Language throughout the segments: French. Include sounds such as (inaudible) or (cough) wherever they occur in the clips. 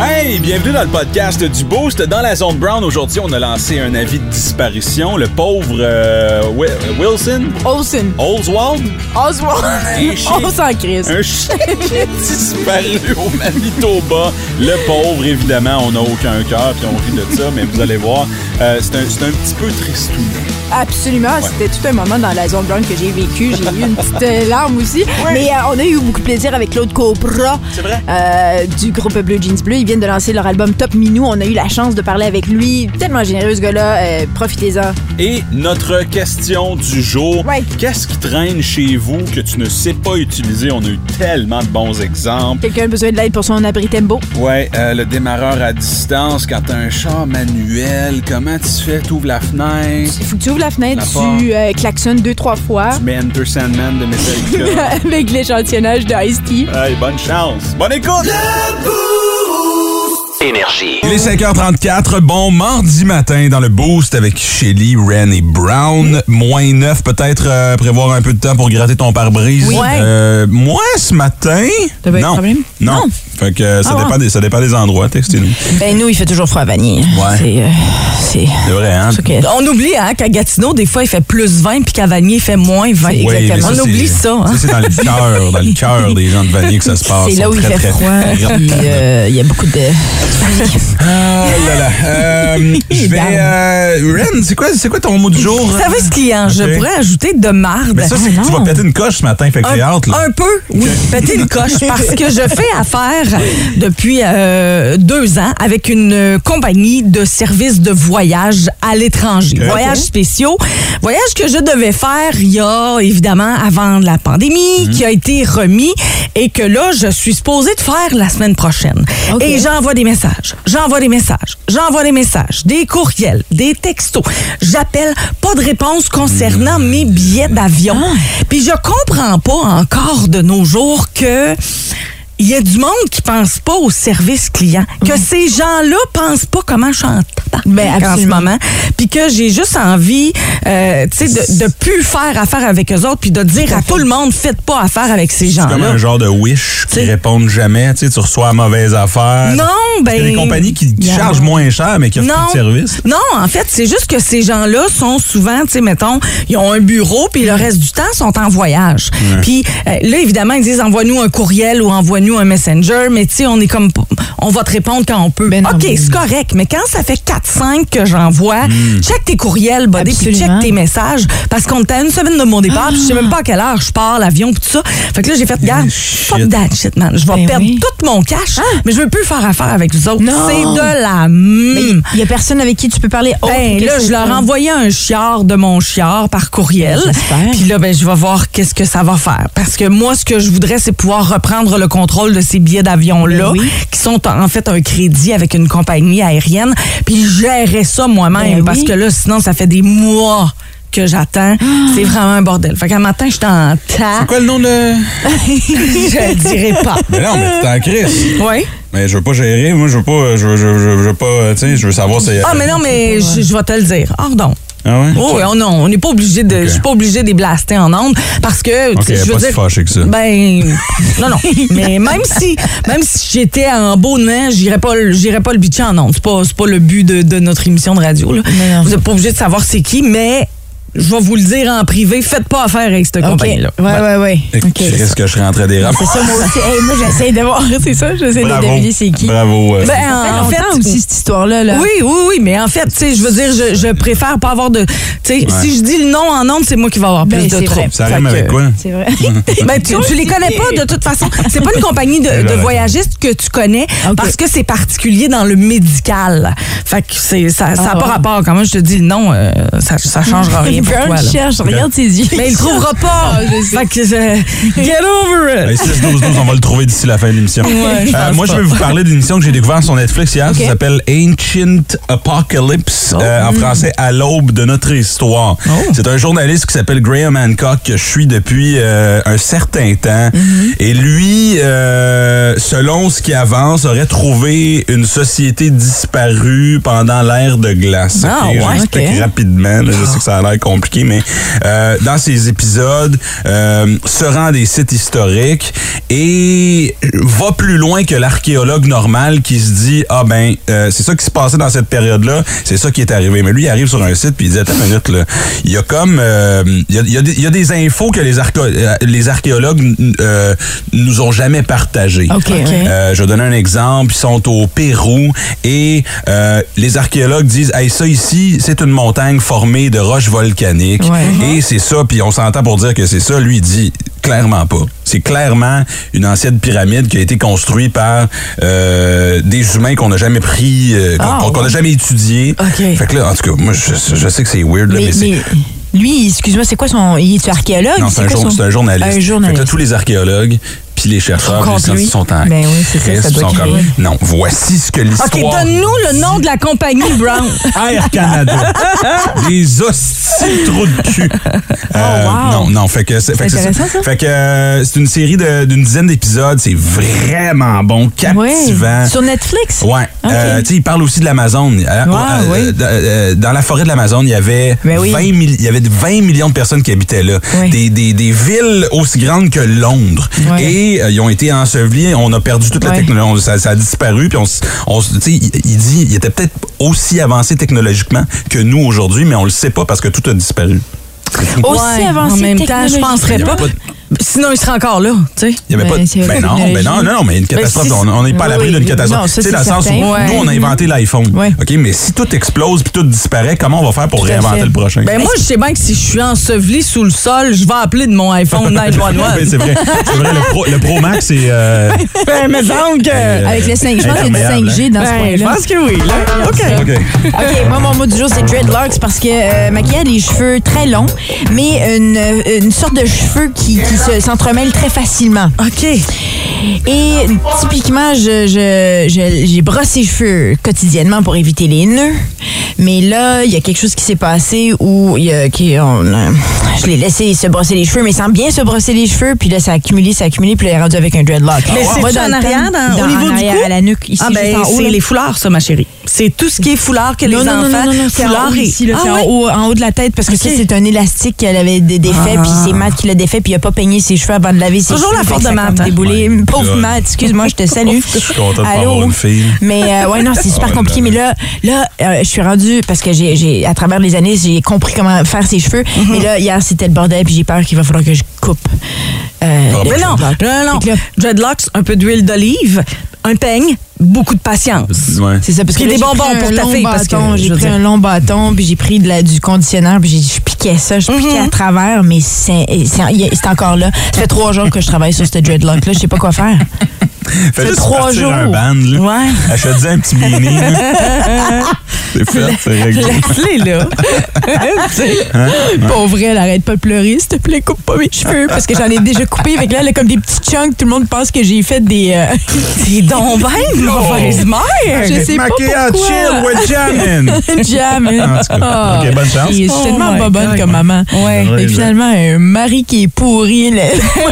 Hey, bienvenue dans le podcast du Boost. Dans la zone Brown, aujourd'hui, on a lancé un avis de disparition. Le pauvre euh, Wi- Wilson? Olsen. Oswald, Oswald. Un chien. (laughs) On s'en crisse. un chien qui a disparu au Manitoba. Le pauvre, évidemment, on n'a aucun cœur, puis on rit de ça, mais vous allez voir, euh, c'est un, c'est un petit peu tristounet. Absolument. C'était tout un moment dans la zone brown que j'ai vécu. J'ai eu une petite euh, (laughs) larme aussi. Mais euh, on a eu beaucoup de plaisir avec Claude Copra. C'est vrai? euh, du groupe Blue Jeans Bleu. Ils viennent de lancer leur album Top Minou. On a eu la chance de parler avec lui. Tellement généreux, ce gars-là. Profitez-en. Et notre question du jour, Ouais. qu'est-ce qui traîne chez vous que tu ne sais pas utiliser? On a eu tellement de bons exemples. Quelqu'un a besoin de l'aide pour son abri tembo. Ouais, le démarreur à distance, quand t'as un char manuel, comment tu fais? T'ouvres la fenêtre, Il faut que tu ouvres la fenêtre, La tu euh, klaxonnes deux, trois fois. tu mets Enter Sandman de Metallica. (laughs) avec l'échantillonnage de Ice-T. hey, bonne chance! Bonne écoute! Énergie. Il est 5h34, bon mardi matin dans le Boost avec Shelly, Ren et Brown. Moins 9, peut-être euh, prévoir un peu de temps pour gratter ton pare-brise. Oui. Euh, moi, ce matin... T'as pas eu de non. problème? Non. Non. Fait que euh, ça, Ah ouais. dépend des, ça dépend des endroits, textez-nous. Ben nous, il fait toujours froid à Vanier. Ouais. C'est, euh, c'est... C'est vrai, hein? c'est que- On oublie hein, qu'à Gatineau, des fois, il fait plus 20 puis qu'à Vanier, il fait moins 20. Oui, mais On oublie ça. Hein? C'est dans le (laughs) cœur, dans le cœur des gens de Vanier que ça se passe. C'est là où il très, fait très- froid. puis, euh, Il y a beaucoup de... Ah là là. Euh, (laughs) je vais... Euh, Ren, c'est quoi, c'est quoi ton mot du jour? Service client, je Ok. pourrais ajouter de marde. Mais ça, c'est que tu vas péter une coche ce matin, fait que j'ai hâte, là. Un peu, oui. Péter une coche parce que je fais (laughs) affaire depuis euh, deux ans avec une compagnie de services de voyage à l'étranger. Ok. Voyages spéciaux. Voyage que je devais faire il y a, évidemment, avant la pandémie, Mhm. qui a été remis et que là, je suis supposée de faire la semaine prochaine. Et j'envoie des messages. J'envoie des messages. J'envoie des messages. Des courriels. Des textos. J'appelle. Pas de réponse concernant mes billets d'avion. Puis je comprends pas encore de nos jours que il y a du monde qui pense pas au service client, que ces gens-là pensent pas comment je suis en Ben, en ce moment, puis que j'ai juste envie, euh, tu sais, de, de plus faire affaire avec eux autres, puis de dire à tout le monde, faites pas affaire avec ces C'est comme gens-là. un genre de wish qui T'sais. répondent jamais. Tu sais, tu reçois la mauvaise affaire. Non, ben. Il y a des compagnies qui, qui Yeah. chargent moins cher, mais qui offrent plus de service. Non, en fait, c'est juste que ces gens-là sont souvent, tu sais, mettons, ils ont un bureau, puis le reste du temps, sont en voyage. Puis euh, là, évidemment, ils disent envoie-nous un courriel ou envoie-nous un messenger, mais tu sais, on est comme, on va te répondre quand on peut. Ben non, OK, mais- c'est correct, mais quand ça fait 4-5 que j'envoie, check tes courriels, buddy, puis check tes messages, parce qu'on était à une semaine de mon départ, puis je sais même pas à quelle heure je pars, l'avion, puis tout ça. Fait que là, j'ai fait, garde, fuck that shit, man. Je vais Ben perdre oui. tout mon cash, mais je veux plus faire affaire avec vous autres. C'est de la mime. il y a personne avec qui tu peux parler autre Ben là, je leur ai envoyé un chiard de mon chiard par courriel. Ben, j'espère. Puis là, ben, je vais voir qu'est-ce que ça va faire. Parce que moi, ce que je voudrais, c'est pouvoir reprendre le contrôle de ces billets d'avion-là, Ben oui. qui sont en fait un crédit avec une compagnie aérienne, puis gérer ça moi-même. Ben Parce oui. que là, sinon, ça fait des mois que j'attends. C'est vraiment un bordel. Fait qu'un matin, j'étais en tas. C'est quoi le nom de. (laughs) je le dirai pas. Mais non, mais t'es en crise. Oui. Mais je veux pas gérer. Moi, je veux pas. Je veux, je veux, je veux pas. Tu sais, je veux savoir si. Ah, mais non, mais je, je vais te le dire. Pardon. Ah ouais? Oh, oui, oh non, on n'est pas obligé de. Je suis pas obligé de les blaster en ondes parce que. Ok, tu sais, je veux pas si fâché que ça. Ben, (laughs) non, non. Mais même si, même si j'étais en beau nez, j'irais pas, j'irais pas le bitcher en ondes. C'est pas, c'est pas le but de, de notre émission de radio. Là. Vous n'êtes pas obligé de savoir c'est qui, mais je vais vous le dire en privé. Faites pas affaire avec cette compagnie-là. Ouais, ouais, ouais. Et OK. Tu risques que je rentre à des rampes. C'est ça, moi aussi. Hey, moi, j'essaie de voir. C'est ça, j'essaie de deviner c'est qui. Bravo. euh, Ben, Ça en fait longtemps aussi, cette histoire-là. Là. Oui, oui, oui, mais en fait, tu sais, je veux dire, je, je préfère pas avoir de. Tu sais, si je dis le nom en ondes, c'est moi qui vais avoir Ben, plus de c'est troubles. ça rime avec quoi? C'est vrai. (laughs) Ben, tu, tu les connais pas de toute façon. C'est pas une compagnie de, de voyagistes que tu connais parce que c'est particulier dans le médical. Fait que c'est ça, ça a Ah. pas rapport. Quand moi je te dis le nom, euh, ça, ça changera (laughs) rien. Rien pour toi. là? cherche, regarde ses yeux. Mais il le trouvera pas. Ah, je sais. Fait que, euh, get over it. 6 12 12 on va le trouver d'ici la fin de l'émission. Ouais, je Euh, pense moi, je vais vous parler d'une émission que j'ai découverte sur Netflix hier. Ça s'appelle Ancient Apocalypse, euh, en français à l'aube de notre histoire. C'est un journaliste qui s'appelle Graham Hancock que je suis depuis euh, un certain temps. Et lui, euh, selon ce qui avance, aurait trouvé une société disparue pendant l'ère de glace. Ah, Ok, ouais, J'explique ok. rapidement. là, je sais que ça a l'air compliqué, mais euh, dans ces épisodes, euh, se rend à des sites historiques et va plus loin que l'archéologue normal qui se dit ah ben euh, c'est ça qui se passait dans cette période-là, c'est ça qui est arrivé. Mais lui, il arrive sur un site puis il dit attends une minute là, il y a comme euh, il y, a, il y a des- il y a des infos que les, archéo- euh, les archéologues euh, nous ont jamais partagées. OK. Euh, je vais donner un exemple. Ils sont au Pérou et euh, les archéologues disent hey, ça ici, c'est une montagne formée de roches volcaniques. Ouais. Et c'est ça, puis on s'entend pour dire que c'est ça. Lui, il dit clairement pas. C'est clairement une ancienne pyramide qui a été construite par euh, des humains qu'on n'a jamais pris, euh, qu'on qu'on- qu'on n'a ouais. jamais étudié. OK. Fait que là, en tout cas, moi, je, je sais que c'est weird, là, mais, Mais, c'est... lui, excuse-moi, c'est quoi son. Il est archéologue? Non, c'est un, jour- son- c'est un journaliste. Un Fait que journaliste. là, tous les archéologues puis les chercheurs, scientifiques lui. sont en Ben oui, c'est ça, doit sont comme, non, voici ce que l'histoire... OK, donne-nous le nom de la compagnie Brown. (laughs) Air Canada. Des hosties trous de cul. (laughs) Euh, wow. Non, non, fait que c'est fait que euh, une série de- d'une dizaine d'épisodes, c'est vraiment bon, captivant. Ouais. Sur Netflix? Ouais. Euh, tu sais, il parle aussi de l'Amazon. Euh, Wow, euh, oui. euh, euh, dans la forêt de l'Amazon, il y avait Ben oui. 20 milli- il y avait 20 millions de personnes qui habitaient là. Oui. Des, des, des villes aussi grandes que Londres. Et euh, ils ont été ensevelis. On a perdu toute la Ouais. technologie. Ça, ça a disparu. Puis on, on s- tu sais, il, il dit, il était peut-être aussi avancé technologiquement que nous aujourd'hui, mais on le sait pas parce que tout a disparu. Aussi Ouais, avancé En même temps, je technologiquement. penserais pas. avait pas de- Sinon, il serait encore là, tu sais. Il y avait Ben, pas de- ben non, ben non, non, non, mais une catastrophe, si- on n'est pas à l'abri Oui, d'une catastrophe. Tu sais, c'est dans le sens où nous, on a inventé l'iPhone. Ouais. OK, mais si tout explose puis tout disparaît, comment on va faire pour réinventer le prochain? Ben moi, je sais bien que si je suis enseveli sous le sol, je vais appeler de mon iPhone (laughs) 911. Oui, c'est vrai. C'est vrai, le Pro, le Pro Max, c'est. euh, (laughs) Ben, mais donc, euh, Avec le 5G, je pense qu'il y a du Imperméable, 5G dans ce ben, je point-là. pense que oui. Là. OK. OK. Moi, mon mot du jour, c'est dreadlocks parce que euh, Maquilla a les cheveux très longs, mais une, euh, une sorte de cheveux qui, se- s'entremêlent très facilement. OK. Et typiquement, je, j'ai brossé les cheveux quotidiennement pour éviter les nœuds. Mais là, il y a quelque chose qui s'est passé où il y a, qui, on, a- je l'ai laissé se brosser les cheveux, mais sans bien se brosser les cheveux. Puis là, ça a accumulé, ça a accumulé, puis là, il est rendu avec un dreadlock. Mais c'est-tu dans en arrière, temps, dans- au dans- niveau en du cou? à la nuque, ici, Ah ben, juste en haut. c'est les foulards, ça, ma chérie. C'est tout ce qui est foulard que les non, non, enfants... non, non, non, c'est en foulard et- ici, là, Ah c'est ouais? en, haut, en haut de la tête parce que ça, c'est un élastique qu'elle avait dé- défait, Ah. puis c'est Matt qui l'a défait, puis il a pas peigné ses cheveux avant de laver ses Toujours cheveux. la que de Matt, hein? déboulé. (laughs) Pauvre God. Matt, excuse-moi, je te salue. Je suis content de Allô? avoir une fille. Mais euh, ouais, non, c'est super Oh compliqué. Mais là, là euh, je suis rendue parce que j'ai, j'ai, à travers les années, j'ai compris comment faire ses cheveux. Mm-hmm. Mais là, hier, c'était le bordel, puis j'ai peur qu'il va falloir que je coupe. euh, Ah, Mais non, non, non, non. Dreadlocks, un peu d'huile d'olive, un peigne, beaucoup de patience. Ouais. C'est ça, parce que est là, des bonbons pour ta fille, J'ai pris dire. un long bâton, puis j'ai pris de la, du conditionnaire, puis j'ai- je piquais ça, je piquais Mhm. à travers, mais c'est encore là. Ça fait trois jours que je travaille sur ce dreadlock-là, je sais pas quoi faire. (laughs) Fais juste trois partir jours. un band, là. Ouais. (laughs) Achète-y un petit mini. là. (laughs) c'est fait, c'est réglé. Laisse-les là. Pour vrai, elle arrête pas de pleurer, s'il te plaît, coupe pas mes cheveux, parce que j'en ai déjà coupé, avec là, elle a comme des petits chunks, tout le monde pense que j'ai fait des... euh, ben une mauvaise mère. Je sais pas pourquoi. chill, with jamming. Jam. En tout cas, ok, bonne chance. Je suis Oh tellement pas bonne comme maman. Ouais. Et finalement, un mari qui est pourri. là.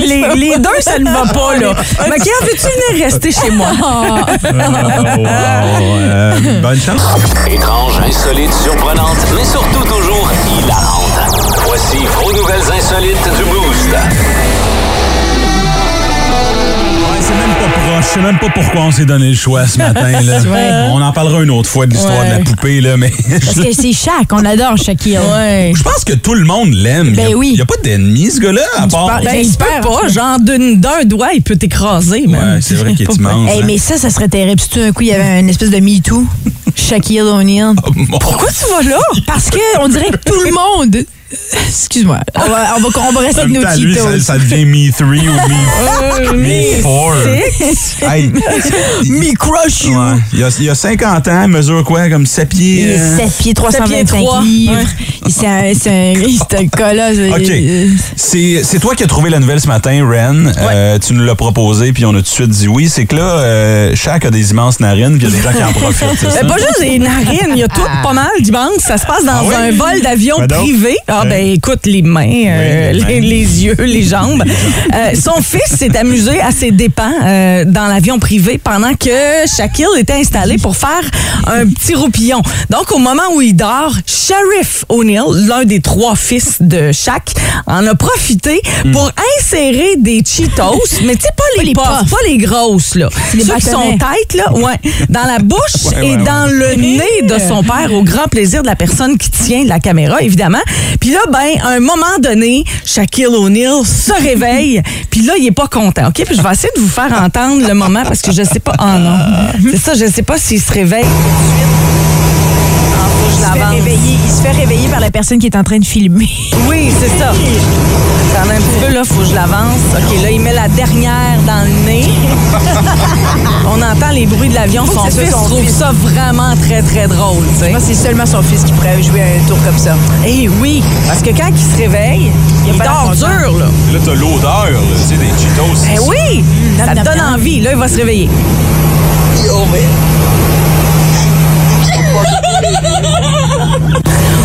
Les, les deux, ça ne va pas, là. Maquillage, veux-tu venir rester chez moi? Oh, (laughs) wow. Euh, bonne chance. Étrange, insolite, surprenante, mais surtout toujours hilarante. Voici vos nouvelles insolites du Boost. Je sais même pas pourquoi on s'est donné le choix ce matin. Là. (laughs) Ouais. On en parlera une autre fois de l'histoire Ouais. de la poupée, là, mais (laughs) Parce que c'est Shaq, on adore Shaquille. Ouais. Je pense que tout le monde l'aime. Ben il y a, oui. Il n'y a pas d'ennemi, ce gars-là, à part. parles- Ben, il se peut J'espère. pas. Genre, d'un doigt, il peut t'écraser. Ouais, c'est vrai qu'il est (laughs) immense. Hey, hein. mais ça, ça serait terrible. Si tout d'un coup, il y avait une espèce de MeToo. Shaquille O'Neal. Oh, Pourquoi tu vas là? Parce que on dirait que tout le monde Excuse-moi. On va, on va, on va rester avec nos lui, ça, ça devient Me 3 ou Me, (laughs) me 4. Hey, Me crush you. ouais. il, y a, il y a 50 ans, il mesure quoi? Comme 7 pieds? Il est euh? 7 pieds, 325 pieds trois. livres. Ouais. Il- C'est un, c'est un, c'est un colosse. OK. Euh, C'est c'est toi qui as trouvé la nouvelle ce matin, Ren. Euh, tu nous l'as proposé, puis on a tout de suite dit oui. C'est que là, euh, Shaq a des immenses narines, puis il y a des gens qui en profitent. Ben, (laughs) pas juste les narines, il y a tout pas mal banque. Ça se passe dans Ah oui? un vol d'avion Ben privé. Ah ben écoute, les mains, euh, Oui, les mains. les, les (laughs) yeux, les jambes. Euh, son fils s'est amusé à ses dépens euh, dans l'avion privé pendant que Shaquille était installé pour faire un petit roupillon. Donc au moment où il dort, Sheriff O'Neill, l'un des trois fils de Shaq, en a profité Hmm. pour insérer des Cheetos, (laughs) mais tu sais pas les, puffs, puffs. pas les grosses là. les Ceux qui sont têtes là, ouais, dans la bouche Ouais, et ouais, dans le (laughs) nez de son père, au grand plaisir de la personne qui tient la caméra, évidemment. Puis là, ben, à un moment donné, Shaquille O'Neal se réveille, (laughs) puis là, il est pas content, OK? Puis je vais essayer de vous faire entendre le moment parce que je sais pas... Oh non, (laughs) c'est ça, je sais pas s'il se réveille tout de suite. Fait l'avance. réveiller, il se fait réveiller par la personne qui est en train de filmer. Oui, c'est ça. Attends un petit peu, là, faut que je l'avance. OK, là, il met la dernière dans le nez. (laughs) On entend les bruits de l'avion. Son ça fils son trouve fils. ça vraiment très, très drôle, tu sais. Moi, c'est seulement son fils qui pourrait jouer un tour comme ça. Eh oui, parce que quand il se réveille, il, a pas dort dur, là. Là, t'as l'odeur, là, tu sais, des Cheetos. Eh oui, ça Nam, te donne envie. Là, il va se réveiller.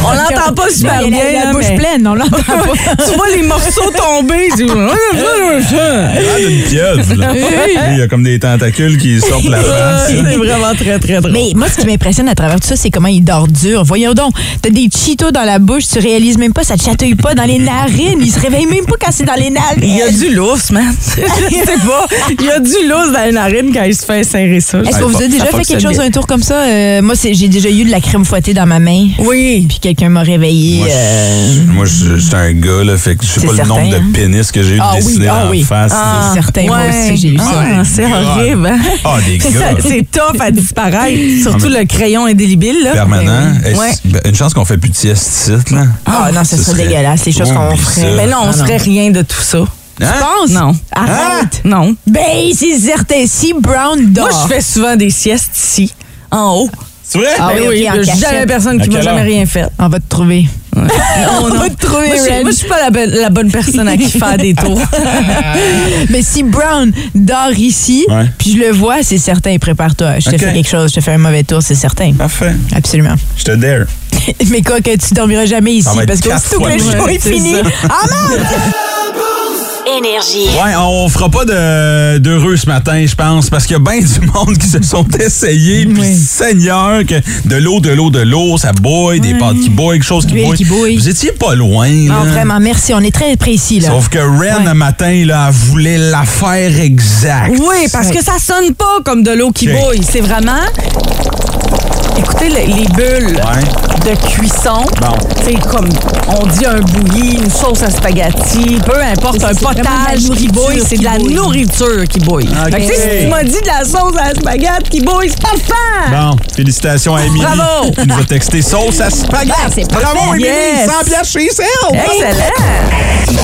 On l'entend pas super il a bien, la, la là, bouche mais- pleine, on l'entend (laughs) pas. tu vois les morceaux tomber. tu- pieuvre, là. Il y a comme des tentacules qui sortent de la face. C'est vraiment très, très drôle. Mais moi, ce qui m'impressionne à travers tout ça, c'est comment il dort dur. Voyons donc, t'as des Cheetos dans la bouche, tu réalises même pas, ça te chatouille pas dans les narines. Il se réveille même pas quand c'est dans les narines. il y a du lousse, man. (laughs) Je sais pas. Il y a du lousse dans les narines quand il se fait insérer ça. Est-ce que vous avez déjà fait quelque chose, bien. un tour comme ça? Euh, moi, c'est- j'ai déjà eu de la crème fouettée dans ma main. Oui. Puis quelqu'un m'a réveillé. Moi, euh, je- suis un gars, là, fait que je sais C'est pas le nombre hein? de pénis que j'ai eu Ah oui, dessinés ah en oui. face. Ah, c'est certain, moi ouais. aussi, j'ai eu ça. Ah, c'est God. horrible. hein? Ah, des C'est gars. ça, C'est tough à disparaître. Surtout le crayon indélébile. Là. Permanent? Ben oui. Ouais. ben, une chance qu'on fait plus de sieste ici, là? Ah non, ce Ce serait dégueulasse, les choses qu'on ferait. ça. Mais là, on Ah, non. ferait rien de tout ça. Hein? penses? Non. Arrête! Non. Ben, c'est certain. Si Brown dort. Moi, je fais souvent des siestes ici, en haut. C'est vrai? Ah Ben oui, oui, il y a jamais personne qui m'a jamais rien fait. On va te trouver. (laughs) On va te trouver, moi, je, suis pas la, bonne- la bonne personne à qui faire des tours. (laughs) Mais si Brown dort ici, Ouais. puis je le vois, c'est certain, prépare-toi. Je te fais quelque chose, je te fais un mauvais tour, c'est certain. Parfait. Absolument. Je te dare. (laughs) Mais quoi que tu dormiras jamais ici, parce que aussitôt que le show est fini. Ah merde! Énergie. Ouais, on fera pas de d'heureux ce matin, je pense, parce qu'il y a bien (laughs) du monde qui se sont essayés. Puis. Seigneur, que de l'eau, de l'eau, de l'eau, ça bouille, des pâtes qui bouillent, quelque chose qui bouille. qui bouille. Vous étiez pas loin, là. Non, vraiment, merci. On est très précis, là. Sauf que Ren, Ouais. un matin, là, elle voulait l'affaire exacte. Oui, parce que ça sonne pas comme de l'eau qui Ok. bouille. C'est vraiment. Écoutez le- les bulles Ouais. de cuisson. Bon. C'est comme on dit un bouilli, une sauce à spaghetti, peu importe, C'est- un potage qui nourriture bouille, c'est de la nourriture qui bouille. Ok. Fait que, tu sais, si tu m'as dit de la sauce à spaghetti qui bouille, c'est pas fin! Bon, félicitations à Émilie. Bravo. Qui nous a texté sauce à spaghetti. Ah, c'est Bravo, parfait. Émilie. Yes. 100 piastres chez elle. Excellent!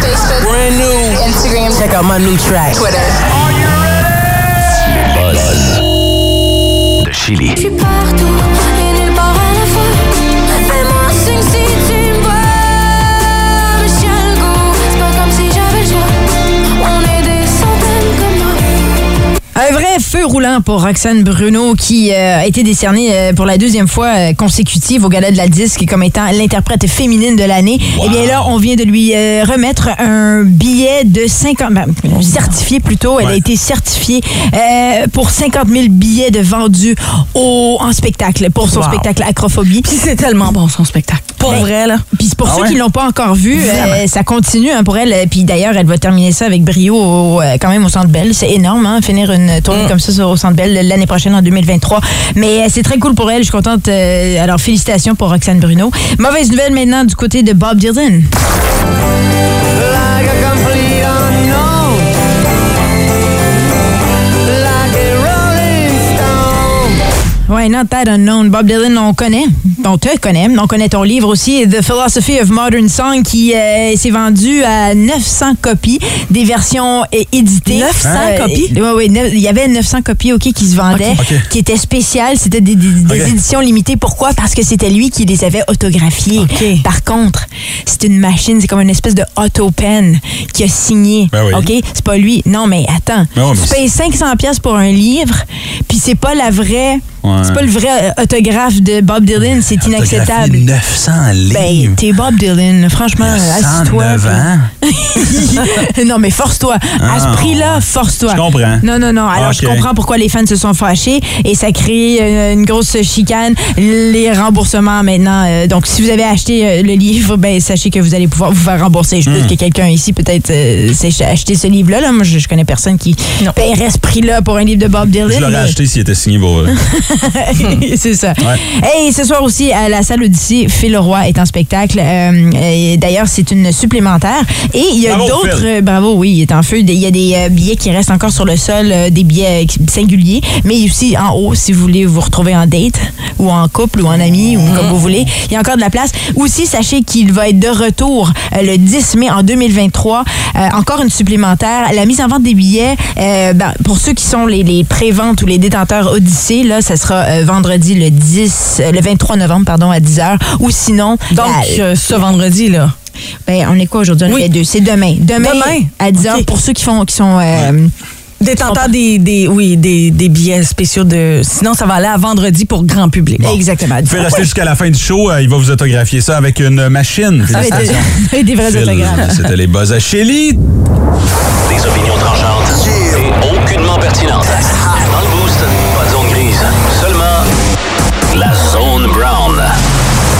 Facebook. Brand new. Instagram. Check out my new track. Twitter. Chili. Je suis partout Un vrai feu roulant pour Roxane Bruno qui euh, a été décernée euh, pour la deuxième fois euh, consécutive au Gala de la Disque comme étant l'interprète féminine de l'année. Et bien là, on vient de lui remettre un billet de 50... ben, certifié plutôt. Elle a été certifiée pour 50 000 billets de vendus au, en spectacle pour son Wow. spectacle Acrophobie. Puis c'est tellement bon son spectacle. Pour Ben, vrai, là. Puis c'est pour Ah ceux ouais? qui l'ont pas encore vu, ça continue hein, pour elle. Puis d'ailleurs, elle va terminer ça avec brio au- quand même au Centre Bell. C'est énorme, hein, finir une Mm. tournée comme ça sur- au Centre Bell l'année prochaine en 2023. Mais euh, c'est très cool pour elle. Je suis contente. euh, alors félicitations pour Roxane Bruno. Mauvaise nouvelle maintenant du côté de Bob Dylan. Ouais, Not That Unknown. Bob Dylan, on connaît. On te connaît. On connaît ton livre aussi, The Philosophy of Modern Song, qui euh, s'est vendu à 900 copies, des versions euh, éditées. 900 copies? Oui, oui. Il y avait 900 copies, OK, qui se vendaient, Ok. qui étaient spéciales. C'était des, des- des Ok. éditions limitées. Pourquoi? Parce que c'était lui qui les avait autographiées. Ok. Par contre, c'est une machine, c'est comme une espèce de auto-pen qui a signé. Ben oui. OK? C'est pas lui. Non, mais attends. Ben ouais, mais tu payes 500 pièces pour un livre, puis c'est pas la vraie... Ouais. C'est pas le vrai autographe de Bob Dylan, c'est inacceptable. Autographié 900 Ben, livres. t'es Bob Dylan, franchement, assis-toi. 109 ans? puis- (laughs) non, mais force-toi. À ce Ah, prix-là, force-toi. Je comprends. Non, non, non. Alors, je Ok. comprends pourquoi les fans se sont fâchés et ça crée euh, une grosse chicane. Les remboursements maintenant. euh, donc, si vous avez acheté euh, le livre, ben, sachez que vous allez pouvoir vous faire rembourser. Je Hmm. doute que quelqu'un ici, peut-être, euh, s'est acheté ce livre-là. Là. Moi, je, je connais personne qui paierait ce prix-là pour un livre de Bob Dylan. Je l'aurais mais- acheté s'il était signé pour. (laughs) (laughs) c'est ça. Ouais. Et ce soir aussi, à la salle Odyssée, Phil Roy est en spectacle. Euh, D'ailleurs, c'est une supplémentaire. Et il y a d'autres... Euh, Bravo, oui, il est en feu. Il y a des euh, billets qui restent encore sur le sol, des billets singuliers. Mais aussi en haut, si vous voulez vous retrouver en date ou en couple ou en ami ou comme vous voulez. Il y a encore de la place. Aussi, sachez qu'il va être de retour le 10 mai en 2023. Euh, encore une supplémentaire. La mise en vente des billets, euh, ben, pour ceux qui sont les, les préventes ou les détenteurs Odyssée, là, ça sera euh, vendredi le 10, euh, le 23 novembre, pardon, à 10h. Ou sinon, Donc, la- euh, ce vendredi, là. ben, on est quoi aujourd'hui? On Oui. est deux. C'est demain. Demain, Demain? à 10h OK. pour ceux qui font qui sont euh, Détenteur des, des, oui, des, des billets spéciaux de. Sinon, ça va aller à vendredi pour grand public. exactement. Vous pouvez rester jusqu'à la fin du show. euh, il va vous autographier ça avec une machine. Avec des, (laughs) des vrais Phil, autographes. C'était les buzz à Shelly. Des opinions tranchantes et aucunement pertinentes. Dans le boost,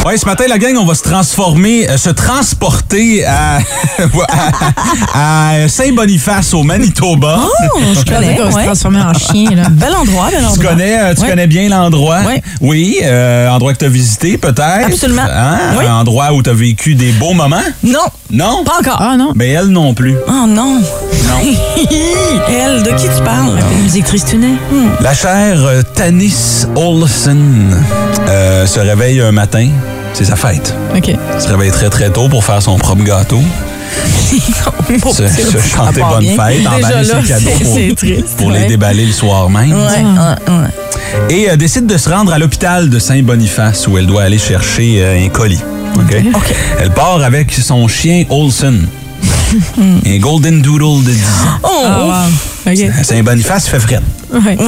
Ouais, ce matin, la gang, on va se transformer, euh, se transporter à, (laughs) à, à Saint-Boniface, au Manitoba. Oh, je (laughs) connais. On va se transformer en chien, là. (laughs) Bel endroit, bel endroit. Tu connais, euh, tu Ouais. connais bien l'endroit? Ouais. Oui, euh, endroit que tu as visité peut-être? Absolument. Hein? Oui. Un endroit où tu as vécu des beaux moments? Non, Non? pas encore. Ah non. Ben elle non plus. Oh non. Non. Elle, de qui tu parles? Musique tristounet. La chère euh, Tanis Olsen euh, se réveille un matin. C'est sa fête. OK. Elle se réveille très très tôt pour faire son propre gâteau. (laughs) se, se chanter bonne bien. fête, Déjà emballer là, ses cadeaux c'est- pour, triste, pour les déballer le soir même. Ouais, ouais, ouais. Et euh, décide de se rendre à l'hôpital de Saint-Boniface où elle doit aller chercher euh, un colis. OK? Elle part avec son chien Olsen. (laughs) un Golden Doodle de 10 ans. Oh, Ah, wow. Saint-Boniface, il fait fret.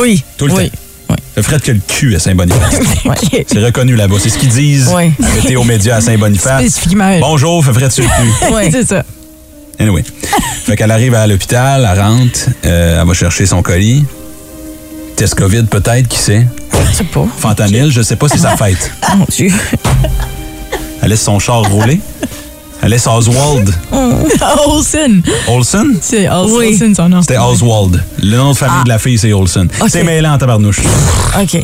oui. Tout le oui. temps. Il fait fret que le cul à Saint-Boniface. (laughs) C'est reconnu là-bas. C'est ce qu'ils disent. Ouais. Arrêtez aux médias à Saint-Boniface. Spécifiquement. Bonjour, fait fret sur le cul. (laughs) Ouais. C'est ça. Anyway. fait qu'elle arrive à l'hôpital, elle rentre, euh, elle va chercher son colis. Test COVID peut-être, qui sait? Je sais pas. Fentanyl, je sais pas, c'est sa (laughs) fête. Mon Dieu. Elle laisse son char rouler. Elle laisse Oswald. (laughs) Olsen. Olsen? C'est Olsen, Oui. Olsen, son nom. C'était Oswald. Le nom de famille de la fille, c'est Olsen. Ok. C'est mêlant en tabarnouche. OK.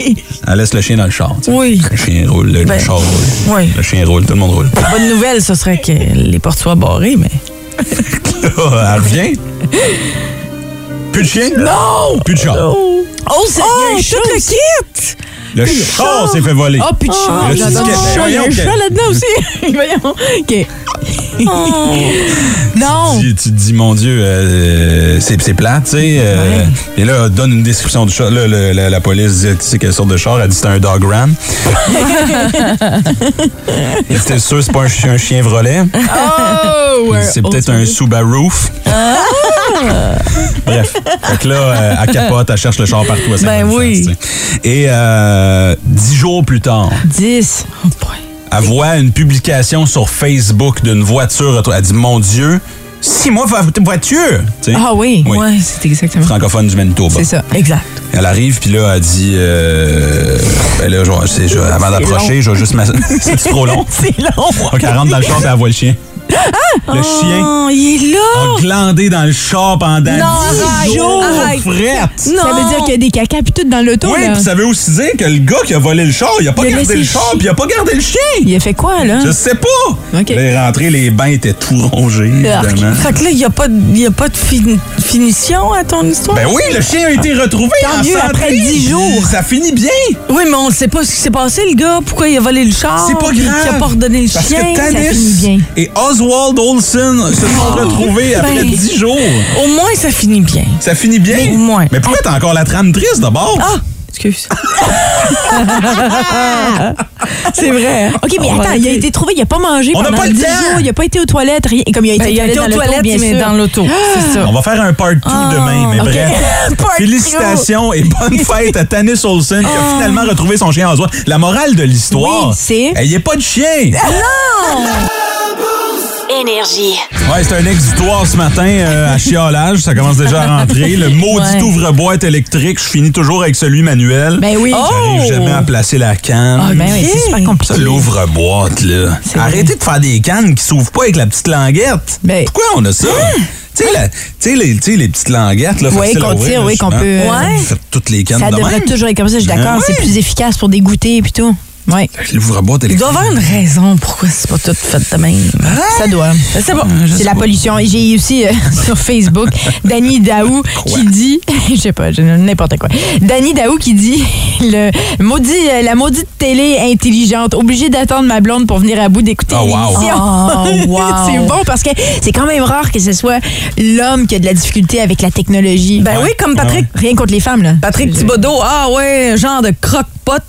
Elle laisse le chien dans le char. tu sais. Oui. Le chien roule, le, le Ben, char roule. oui. Le chien roule, tout le monde roule. La bonne nouvelle, ce serait que les portes soient barrées, mais. (laughs) Elle revient. Plus de chien? Non! Plus de char. Oh, c'est un tout le kit! Le char s'est fait voler. Oh, puis de chat. chat. Il y a un chat là-dedans aussi. (laughs) Voyons. OK. (laughs) Non. Tu, tu te dis, mon Dieu, euh, c'est c'est plate, tu sais. euh, Et là, donne une description du chat. Là, le- la, la police dit, tu sais quelle sorte de char? Elle dit, c'est un dog ram. (laughs) T'es sûr, c'est pas un, chien- un chien vrelet? Oh! C'est peut-être un Subaru. Bref. Fait que là, euh, elle capote, (laughs) elle cherche le char partout à Ben oui. Et euh, dix jours plus tard, 10. elle voit une publication sur Facebook d'une voiture. Elle dit, mon Dieu, six mois de voiture! Ah oui. Oui. Ouais, c'est exactement. Francophone du Manitoba. C'est ça. Exact. Elle arrive, puis là, elle dit... Euh, ben là, je je- (laughs) avant d'approcher, je vais juste... m'a- (laughs) C'est trop long? C'est long. Donc, elle rentre dans le char, puis elle voit le chien. Le chien Oh, il est là. a glandé dans le char pendant 10 arrête, jours. arrête. frette. Non. Ça veut dire qu'il y a des caca puis tout dans l'auto. Oui, puis ça veut aussi dire que le gars qui a volé le char, il a pas Il gardé le char, puis il a pas gardé le chien. Il a fait quoi, là? Je sais pas. Il est rentré, les bains étaient tout rongés, évidemment. Fait que là, il n'y a, pas de- il y a pas de fin- finition à ton histoire? Ben oui, le chien a été retrouvé Tant en mieux, après 10 jours. Ça finit bien. Oui, mais on ne sait pas ce qui s'est passé, le gars. Pourquoi il a volé le char? C'est pas grave. Qu'il a pas redonné le Parce chien? que ça Tanis finit bien. et Oswald Olsen se sont retrouvés après Ben. 10 jours. Au moins, ça finit bien. Ça finit bien? Mais au moins. Mais pourquoi t'as encore la trame triste d'abord? Ah! Excuse. (laughs) C'est vrai. hein? OK, mais attends, il a été trouvé, il a pas mangé On n'a pendant pas le 10 temps. jours, il a pas été aux toilettes, rien. Comme il a été, Ben, il a été aux toilettes, bien mais sûr. dans l'auto. C'est ça. On va faire un part 2 demain, mais bref. (laughs) Part. Félicitations et bonne (laughs) fête à Tanis Olsen qui a finalement retrouvé son chien Oswald. La morale de l'histoire, Oui, c'est- il n'y a pas de chien. Énergie. Ouais, c'est un exutoire ce matin euh, à chiolage. Ça commence déjà à rentrer. Le (laughs) maudit Ouais. ouvre-boîte électrique, je finis toujours avec celui manuel. Ben oui. J'arrive Oh! jamais à placer la canne. Ben oui, c'est super compliqué. L'ouvre-boîte, là. Arrêtez de faire des cannes qui s'ouvrent pas avec la petite languette. Ben- Pourquoi on a ça? Tu sais, la- tu sais, les, petites languettes, là, Oui, qu'on tire, oui, qu'on peut- Ouais. Faites toutes les cannes Ça de devrait même. toujours être comme ça, je suis d'accord. Ben C'est plus efficace pour dégoûter et tout. Oui, L'ouvre-boîte Il doit avoir une raison pourquoi c'est pas tout fait de même. ça doit. C'est bon. C'est la pollution. Et J'ai aussi euh, (laughs) sur Facebook Danny Daou qui dit, (laughs) je sais pas, je- n'importe quoi. Danny Daou qui dit (laughs) le maudit, euh, la maudite télé intelligente, obligée d'attendre ma blonde pour venir à bout d'écouter Oh, wow. l'émission. Oh, wow. c'est bon parce que c'est quand même rare que ce soit l'homme qui a de la difficulté avec la technologie. Ben oui, comme Patrick. Rien contre les femmes là. Patrick Thibodeau, ah ouais, genre de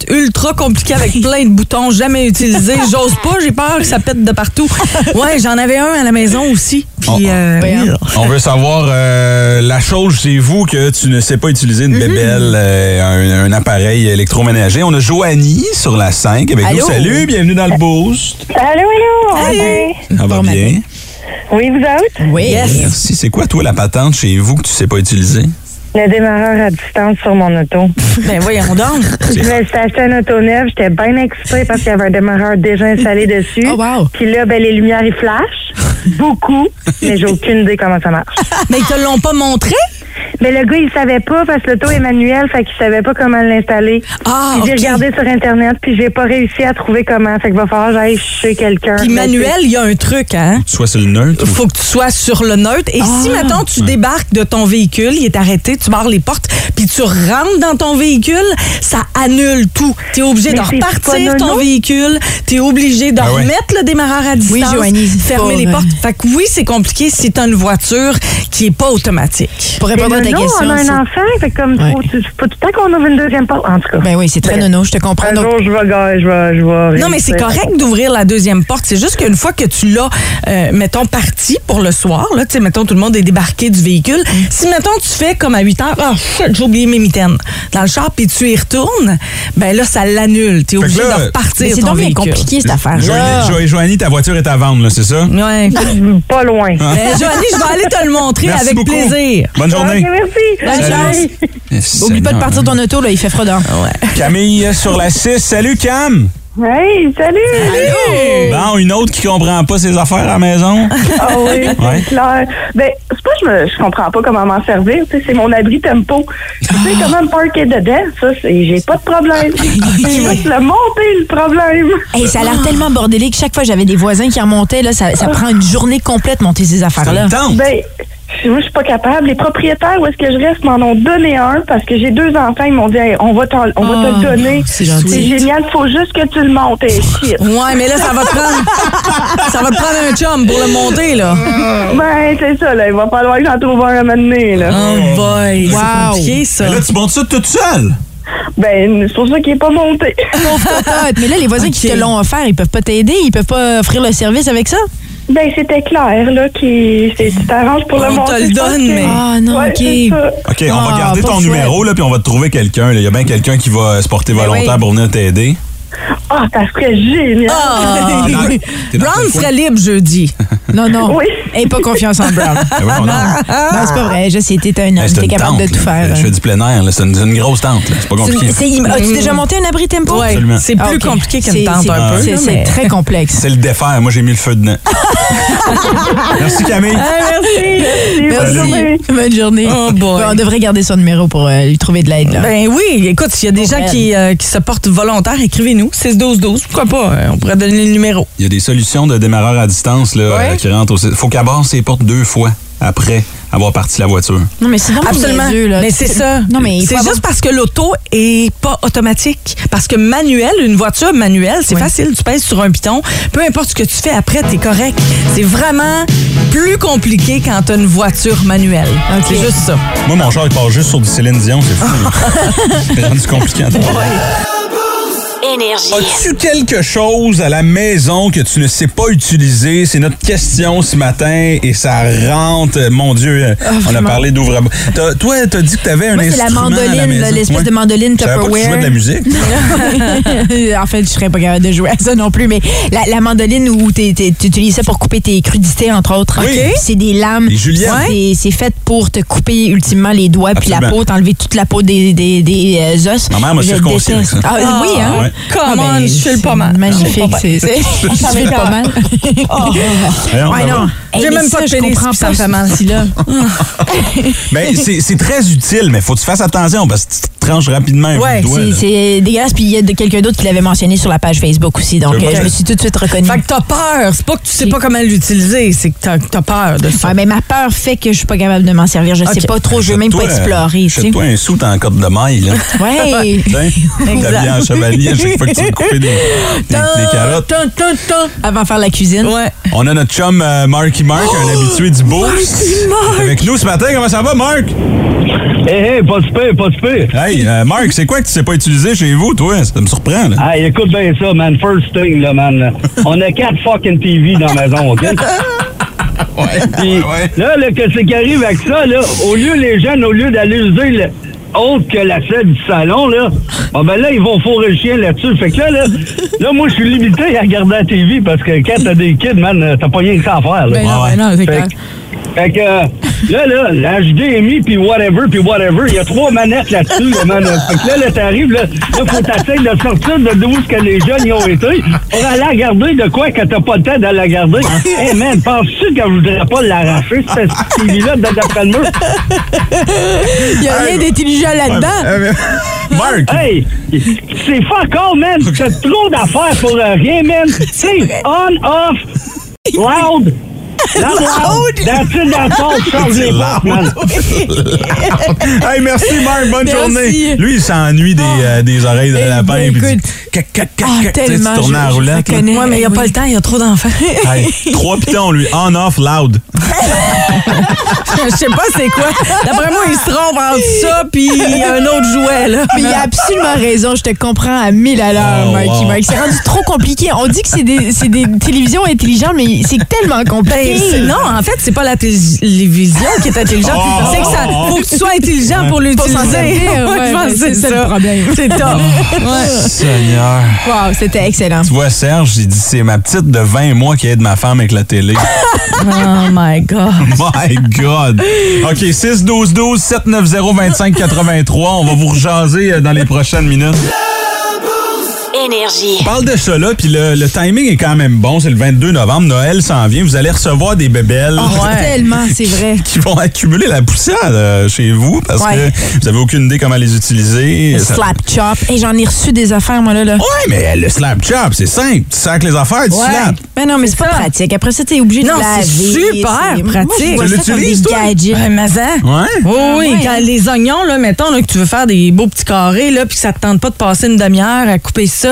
ultra compliqué avec (laughs) plein de boutons jamais utilisés. J'ose pas, j'ai peur que ça pète de partout. Ouais, j'en avais un à la maison aussi. Puis, Oh. euh, Ben, On veut savoir euh, la chose chez vous que tu ne sais pas utiliser, une bébelle, euh, un, un appareil électroménager. On a Joanie sur la 5 avec Allô? nous. Salut, bienvenue dans le boost. Allô, allô. Salut. Ça va Bon bien? matin. Oui, vous autres? Oui. Merci. C'est quoi, toi, la patente chez vous que tu sais pas utiliser? Le démarreur à distance sur mon auto. (laughs) ben voyons donc. Je me suis acheté un auto neuf. J'étais bien excitée parce qu'il y avait un démarreur déjà installé dessus. Oh, wow. Puis là, ben, les lumières, ils flashent. Beaucoup. mais j'ai aucune idée comment ça marche. (laughs) Mais ils te l'ont pas montré? Mais le gars, il savait pas parce que l'auto est manuel, fait qu'il savait pas comment l'installer. Ah, Puis j'ai regardé sur Internet, puis j'ai pas réussi à trouver comment. Fait qu'il va falloir que j'aille chez quelqu'un. Puis Manuel, il y a un truc, hein? Soit c'est le neutre. Ou- faut que tu sois sur le neutre. Et si, mettons, tu débarques de ton véhicule, il est arrêté, tu barres les portes, puis tu rentres dans ton véhicule, ça annule tout. Tu es obligé Mais de repartir ton véhicule, tu es obligé de Ah ouais. remettre le démarreur à distance, Oui, fermer pas, les euh, portes. Fait que oui, c'est compliqué si tu une voiture qui est pas automatique. Pour répondre ta non, question. on a un enfant, fait comme Ouais. faut, tout le temps qu'on ouvre une deuxième porte. En tout cas. Ben oui, c'est très nono, je te comprends. Un Donc, jour, je vais, gars, je vais, je vais. Non, mais c'est correct d'ouvrir la deuxième porte. C'est juste qu'une fois que tu l'as, euh, mettons, parti pour le soir, là, tu sais, mettons, tout le monde est débarqué du véhicule. Mm. Si, mettons, tu fais comme à 8 heures, ah, shit, j'ai oublié mes mitaines dans le char, puis tu y retournes, ben là, ça l'annule. Tu es obligé là, de repartir c'est donc bien compliqué cette affaire-là. Joanie, Jo- Joanie, ta voiture est à vendre, là, c'est ça? Ouais. (laughs) Pas loin. Ben, Joanie, je vais aller te le montrer Merci avec beaucoup. plaisir. Bonne journée. Merci. Bonne Bye. chance. Yes, Oublie pas de partir ton auto, là, il fait froid dehors. (laughs) Camille sur la 6. Salut, Cam. Hey, salut! Bon, une autre qui comprend pas ses affaires à la maison. Ah oui, (laughs) c'est Ouais. clair. Ben, c'est pas que je, me, je comprends pas comment m'en servir. tu sais, C'est mon abri tempo. Tu sais comment me parker dedans? Ça, c'est, j'ai pas de problème. (laughs) C'est juste le monter, le problème. Hey, ça a l'air tellement bordélique. Chaque fois, j'avais des voisins qui remontaient. Là, ça, ça prend une journée complète monter ces affaires-là. Ben, moi, je suis pas capable. Les propriétaires où est-ce que je reste m'en ont donné un parce que j'ai deux enfants. Ils m'ont dit, Hey, on va, t'en- on va te Oh, le donner. c'est gentil. génial. Faut juste que tu le montes. Shit. Ouais, mais là, ça va te prendre, (laughs) ça va te prendre un chum pour le monter, là. Ben, c'est ça, là. Il va falloir que j'en trouve un à un moment donné, là. Oh boy, Wow. c'est compliqué, ça. Mais là, tu montes ça toute seule. Ben, c'est pour ça qu'il est pas monté. (laughs) Mais là, les voisins qui te l'ont offert, ils peuvent pas t'aider? Ils peuvent pas offrir le service avec ça? Ben, c'était clair, là, qui tu t'arranges pour le On te monter. le donne, mais- Ah, non, Ouais, OK. OK, on Ah, va garder pas ton chouette. numéro, là, puis on va te trouver quelqu'un. Il y a bien quelqu'un qui va se porter volontaire oui. pour venir t'aider. Ah, ça serait génial. Ah, (laughs) dans Brown serait libre jeudi. Non, non. Oui. Et pas confiance en Brown. Ben donc. Non, c'est pas vrai. Je sais, t'es un homme. Hey, T'es une capable tente, de tout là. faire. Je fais du plein air. C'est une, grosse tente. là. C'est pas compliqué. As-tu déjà monté un abri tempo? Absolument. c'est Ah, plus ok. compliqué qu'une tente c'est- un peu. c'est- mais- très complexe. C'est le défaire. Moi, j'ai mis le feu dedans. (laughs) Merci, Camille. Ah, merci. Bonne journée. Bonne journée. Oh boy. on devrait garder son numéro pour euh, lui trouver de l'aide. Ben oui, écoute, s'il y a des gens qui, euh, qui se portent volontaires, écrivez-nous. 6-12-12. Pourquoi pas? euh, On pourrait donner le numéro. Il y a des solutions de démarreur à distance là, Ouais. euh, qui rentrent aussi. faut qu'elle barre ses portes deux fois après avoir parti la voiture. Non, mais c'est vraiment Absolument. là. Mais c'est ça. Non, mais c'est juste avoir- parce que l'auto est pas automatique. Parce que manuel, une voiture manuelle, c'est Oui. facile. Tu pèses sur un piton. Peu importe ce que tu fais après, t'es correct. C'est vraiment plus compliqué quand t'as une voiture manuelle. C'est juste ça. Moi, mon char, il part juste sur du Céline Dion, c'est fou. (laughs) c'est rendu compliqué à (laughs) trouver. Énergie. As-tu quelque chose à la maison que tu ne sais pas utiliser? C'est notre question ce matin et ça rentre. Mon Dieu, euh, on a parlé d'ouvre T'as- Toi, t'as dit que t'avais un Moi, c'est la instrument à mandoline, l'espèce Ouais. de mandoline Je savais pas que tu jouais de la Tupperware. musique. (laughs) en fait, je serais pas capable de jouer à ça non plus, mais la, la mandoline où tu utilises ça pour couper tes crudités, entre autres. Oui. Puis C'est des lames. Des juliennes. C'est- C'est fait pour te couper ultimement les doigts puis la peau, t'enlever toute la peau des, des, des euh, os. Ma mère m'a Je circoncis ça. Ah, oui, hein? Ouais. Come on, je file pas mal. Magnifique. C'est je file pas mal. Ouais, va. non. J'ai Hey, mais même pas de je pénis, comprends pas ce mal. outil-là. Ben, c'est c'est très utile, mais faut que tu fasses attention parce que tu te tranches rapidement un Ouais. C'est- là. Dégueulasse. Puis il y a de- quelqu'un d'autre qui l'avait mentionné sur la page Facebook aussi. Donc, euh, je me suis tout de suite reconnue. Fait que t'as peur. C'est pas que tu sais pas comment l'utiliser, c'est que t'as as peur de ça. Ouais, mais ma peur fait que je suis pas capable de m'en servir. Je sais Ok. pas trop. Je veux même pas explorer. tu sais. Achète-toi un sou en corde de maille, là. Ouais. (laughs) Tiens, t'habilles en chevalier chaque fois que tu veux couper des, des- des carottes. Tum, tum, tum. Avant de faire la cuisine. Ouais. On a notre chum euh, Marky Mark, un habitué du boost. Avec nous ce matin, comment ça va, Mark? Hé, hé, pas super, pas super. Hey, euh, Mark, c'est quoi que tu sais pas utiliser chez vous, toi? Ça me surprend, là. Hey, écoute bien ça, man. First thing, là, man. On a quatre fucking TV dans la maison, OK? (laughs) Puis, ouais. là, là, qu'est-ce qui arrive avec ça, là? Au lieu, les jeunes, au lieu d'aller user le autre que la selle du salon, là, ah ben là, ils vont fourrer le chien là-dessus. Fait que là, là, là moi, je suis limité à regarder la TV parce que quand t'as des kids, man, t'as pas rien que ça à faire, là. Ben non, Ouais. ben non, c'est Fait clair. que, fait que, euh, là, là, la HDMI, puis whatever, puis whatever, il y a trois manettes là-dessus, là, man. Fait que là, là, t'arrives, là, là, faut t'essayer de sortir de d'où que les jeunes y ont été pour aller la garder de quoi que t'as pas le temps d'aller la garder. Hey, man, penses-tu que je voudrais pas l'arracher, cette TV-là, de- d'après le mur? (laughs) Il y a rien d'intelligent là-dedans. Euh, mais- (laughs) Mark! Hey, c'est fuck all, man. (laughs) C'est trop d'affaires pour rien, man. (laughs) C'est on, off, loud. Loud, loud. That's it, that's all. Change les portes, man. hey, merci, Mark. Bonne Merci. journée. Lui, il s'ennuie des, euh, des oreilles de Eh lapin. ben, écoute. Cac, cac, cac, Ah, cac. Tu roulette. connais. Ouais, mais il n'y a Oui. pas le temps, il y a trop d'enfants. (laughs) Hey, trois pitons, lui. On, off, loud. Je sais pas c'est quoi. D'après moi, il se trompe entre ça puis un autre jouet, là. Mais il a absolument raison, je te comprends à 1000 à l'heure, Oh, wow. Mark. C'est rendu trop compliqué. On dit que c'est des, c'est des télévisions intelligentes, mais c'est tellement compliqué. Ben, non, en fait, c'est pas la télévision qui est intelligente. Oh. c'est que ça faut que tu sois intelligent pour l'utiliser. (laughs) Ouais, ouais, c'est ça ça. le problème. C'est top. (laughs) Ouais. Seigneur. Wow, c'était excellent. Tu vois, Serge, il dit c'est ma petite de 20 mois qui aide ma femme avec la télé. (laughs) Oh my God. My God! OK, 6 12 12 790 25 83. On va vous rejaser euh, dans les prochaines minutes. Énergie. On parle de ça là, puis le, le timing est quand même bon. C'est le 22 novembre, Noël s'en vient. Vous allez recevoir des bébelles (laughs) Tellement, c'est vrai. qui vont accumuler la poussière euh, chez vous parce Ouais. que vous avez aucune idée comment les utiliser. Le Ça- slap chop. Et j'en ai reçu des affaires, moi, là. là. Ouais, mais le slap chop, c'est simple. Tu sacs les affaires, tu Ouais. slaps. Mais non, mais c'est pas ça. pratique. Après ça, t'es obligé de Non, laver. c'est super c'est- Moi, pratique. je vois Tu l'utilises, toi? gadgets. Ouais, mais ça. Ouais? Oui, oui, ouais, quand les oignons, là, mettons là, que tu veux faire des beaux petits carrés, là, puis que ça te tente pas de passer une demi-heure à couper ça,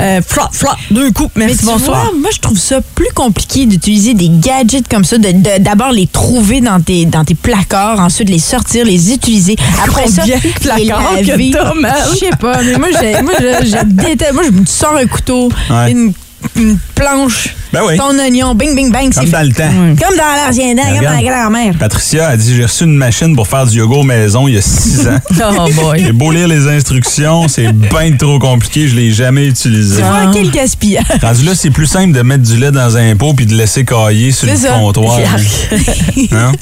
euh, flop, flop, deux coups, Mais merci, tu bonsoir. vois, moi, je trouve ça plus compliqué d'utiliser des gadgets comme ça, de- de- d'abord les trouver dans tes, dans tes placards, ensuite les sortir, les utiliser. Après ça, Combien de les laver. t'as, man? Je sais pas, mais moi, moi, je, je déteste. Moi, je me sors un couteau, Ouais. une, une planche, Ben oui. ton oignon, bing, bing, bang, c'est Comme dans le temps. Comme dans l'ancien temps, comme Regarde. ma grand-mère. Patricia a dit j'ai reçu une machine pour faire du yoga maison il y a six ans. (laughs) Oh boy. J'ai beau lire les instructions, c'est bien trop compliqué, je l'ai jamais utilisé. Tu vois, quel gaspillage. (laughs) Rendu là, c'est plus simple de mettre du lait dans un pot puis de laisser cailler sur le C'est ça. comptoir. (laughs) Hein?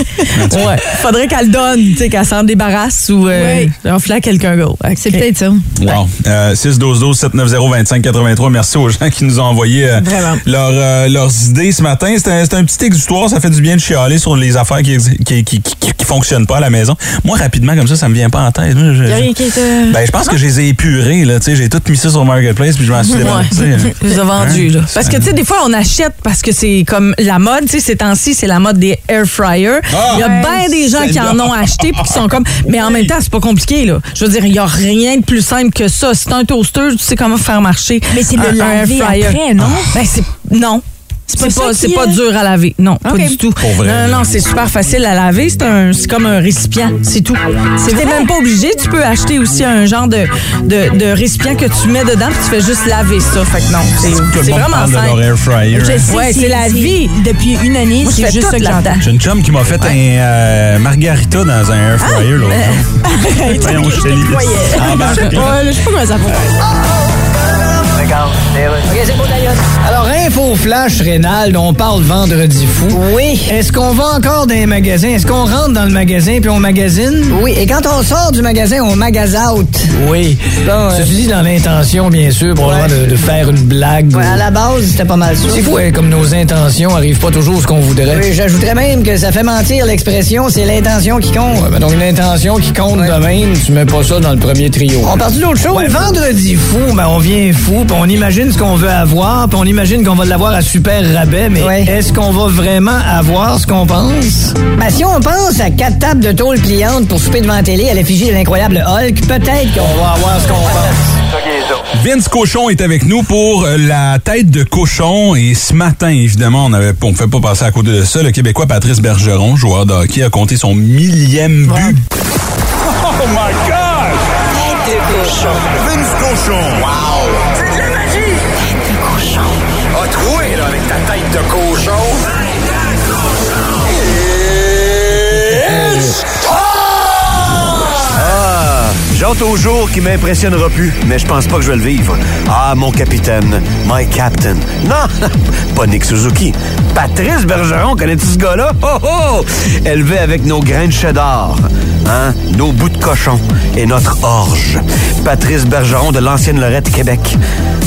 Ouais. Faudrait qu'elle donne, tu sais, qu'elle s'en débarrasse ou euh, Oui. offre à quelqu'un d'autre. C'est peut-être ça. Wow. Euh, 6 12 12 790 25 83. Merci aux gens qui nous ont envoyé euh, leur, euh, leurs idées ce matin. C'est un, c'est un petit exutoire. Ça fait du bien de chialer sur les affaires qui, qui, qui, qui- qui fonctionnent pas à la maison. Moi, rapidement, comme ça, ça me vient pas en tête. Je- Y a rien qui est. euh, Ben, je pense que je les ai épurés, là. Tu sais, j'ai tout mis ça sur Marketplace puis je m'en suis débarrassé. Ouais. hein. (laughs) Je les ai vendus, Hein? là. Parce que, tu sais, des fois, on achète parce que c'est comme la mode, tu sais, ces temps-ci, c'est la mode des air fryers. Ah! il y a Ouais. bien des gens qui en ont acheté puis qui sont comme. Mais en même temps, c'est pas compliqué, là. Je veux dire, il y a rien de plus simple que ça. C'est un toaster, tu sais comment faire marcher. Mais c'est le laver fryer. après, non? Ben, c'est. Non. C'est pas pas, pas dur à laver. Non, pas du tout. Non, non, c'est super facile à laver. C'est un, c'est comme un récipient, c'est tout. C'est même pas obligé. Tu peux acheter aussi un genre de, de, de récipient que tu mets dedans puis tu fais juste laver ça. Fait que non, c'est vraiment simple. Ouais, c'est la vie. Depuis une année, Moi, je c'est juste ça que. J'ai une chum qui m'a fait un euh, margarita dans un air fryer l'autre jour. (laughs) Voyons, je te. Embarque. (laughs) Ouais, là, je sais pas comment ça fonctionne. Alors, info flash, Rénal, on parle vendredi fou. Oui. Est-ce qu'on va encore dans les magasins? Est-ce qu'on rentre dans le magasin puis on magasine? Oui. Et quand on sort du magasin, on magas out. Oui. Ceci dit, dans l'intention, bien sûr, probablement de, de faire une blague. Ouais, à la base, c'était pas mal ça. C'est fou, hein, comme nos intentions arrivent pas toujours ce qu'on voudrait. Oui, j'ajouterais même que ça fait mentir l'expression, c'est l'intention qui compte. Ouais, ben donc une intention qui compte de même, tu mets pas ça dans le premier trio. On parle d'autre chose? Ouais, vendredi fou, ben on vient fou, puis on imagine ce qu'on veut avoir, puis on imagine qu'on va l'avoir à super rabais, mais Ouais. est-ce qu'on va vraiment avoir ce qu'on pense? Ben, si on pense à quatre tables de tôle pliantes pour souper devant la télé à l'effigie de l'incroyable Hulk, peut-être qu'on On va avoir ce qu'on pense. Vince Cochon est avec nous pour euh, la tête de cochon. Et ce matin, évidemment, on avait, on ne fait pas passer à côté de ça. Le Québécois Patrice Bergeron, joueur de hockey, a compté son millième but. Oh my God! Tête de cochon. Vince cochon. Wow! Avec ta tête Hâte au jour qui m'impressionnera plus, mais je pense pas que je vais le vivre. Ah, mon capitaine, my captain. Non, (laughs) pas Nick Suzuki. Patrice Bergeron, connais-tu ce gars-là? Oh, oh! Élevé avec nos grains de cheddar, hein? nos bouts de cochon et notre orge. Patrice Bergeron de l'ancienne Lorette, Québec.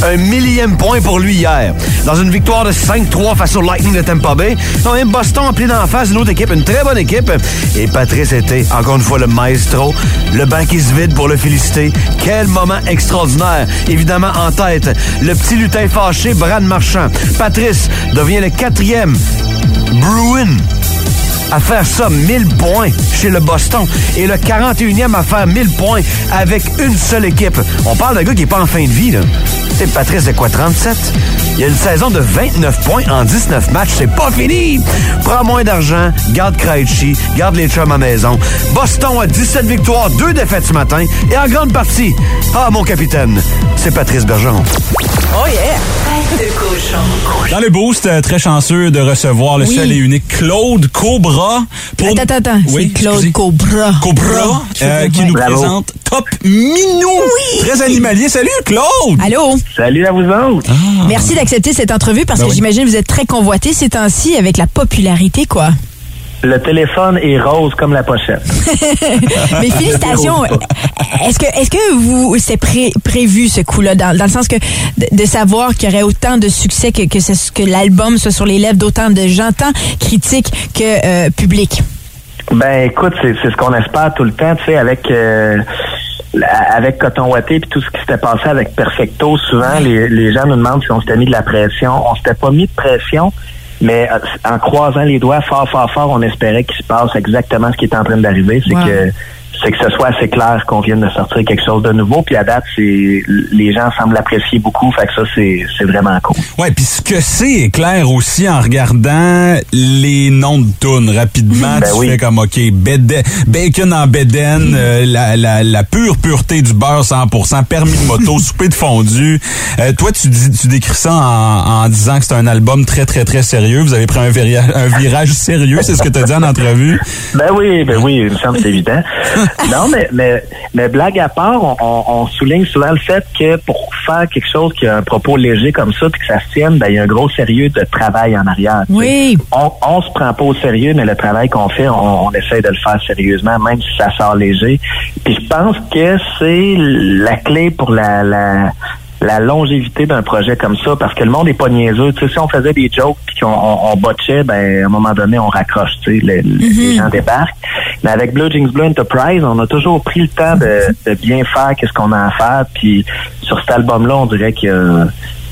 Un millième point pour lui hier. Dans une victoire de 5-3 face au Lightning de Tampa Bay. Non, même Boston appelé d'en face d'une autre équipe, une très bonne équipe. Et Patrice était, encore une fois, le maestro. Le banc qui se vide pour le féliciter. Quel moment extraordinaire. Évidemment, en tête, le petit lutin fâché, Brad Marchand. Patrice devient le quatrième Bruin à faire ça 1000 points chez le Boston et le 41e à faire 1000 points avec une seule équipe. On parle d'un gars qui est pas en fin de vie, là. C'est Patrice de quoi, 37? Il y a une saison de 29 points en 19 matchs. C'est pas fini! Prends moins d'argent, garde Krejci, garde les chums à maison. Boston a 17 victoires, 2 défaites ce matin et en grande partie, ah, mon capitaine, c'est Patrice Bergeron. Oh yeah! Dans le boost, euh, très chanceux de recevoir le Oui. seul et unique Claude Cobra. Pour... Attends, attends, attends. Oui, c'est Claude excusez. Cobra. Cobra, euh, qui nous Bravo. présente Top Minou. Très animalier. Salut, Claude. Allô? Salut à vous autres. Merci d'accepter cette entrevue parce Ben que oui. j'imagine que vous êtes très convoité ces temps-ci avec la popularité, quoi. Le téléphone est rose comme la pochette. (laughs) Mais félicitations. (laughs) Est-ce que, est-ce que vous, c'est pré- prévu ce coup-là, dans, dans le sens que de, de savoir qu'il y aurait autant de succès que, que, ce- que l'album soit sur les lèvres d'autant de gens, tant critiques que euh, publics? Ben écoute, c'est c'est ce qu'on espère tout le temps, tu sais, avec euh, avec Coton Watté puis tout ce qui s'était passé avec Perfecto, souvent les, les gens nous demandent si on s'était mis de la pression. On s'était pas mis de pression, mais euh, en croisant les doigts fort, fort, fort, on espérait qu'il se passe exactement ce qui est en train d'arriver. C'est Wow. que c'est que ce soit assez clair qu'on vienne de sortir quelque chose de nouveau. Puis à date, c'est les gens semblent l'apprécier beaucoup. Fait que ça, c'est c'est vraiment cool. Ouais, puis ce que c'est est clair aussi en regardant les noms de tunes rapidement. Ben tu oui. fais comme, OK, bacon en bédaine, euh, la, la, la pure pureté du beurre 100%, permis de moto, (laughs) souper de fondu. Euh, toi, tu, dis, tu décris ça en, en disant que c'est un album très, très, très sérieux. Vous avez pris un, viria- un virage sérieux, c'est ce que tu as dit en entrevue. Ben oui, ben oui, il me semble que c'est évident. (laughs) (laughs) non, mais, mais, mais blague à part, on, on- on souligne souvent le fait que pour faire quelque chose qui a un propos léger comme ça, puis que ça se tienne, ben il y a un gros sérieux de travail en arrière. Oui. On, on se prend pas au sérieux, mais le travail qu'on fait, on, on essaie de le faire sérieusement, même si ça sort léger. Puis je pense que c'est la clé pour la, la la longévité d'un projet comme ça, parce que le monde est pas niaiseux. Tu sais, si on faisait des jokes puis qu'on on, on botchait, ben à un moment donné, on raccroche. Tu sais, les, les gens débarquent. Mais avec Blue Jeans Blue Enterprise, on a toujours pris le temps de, de bien faire qu'est-ce qu'on a à faire. Puis sur cet album-là, on dirait que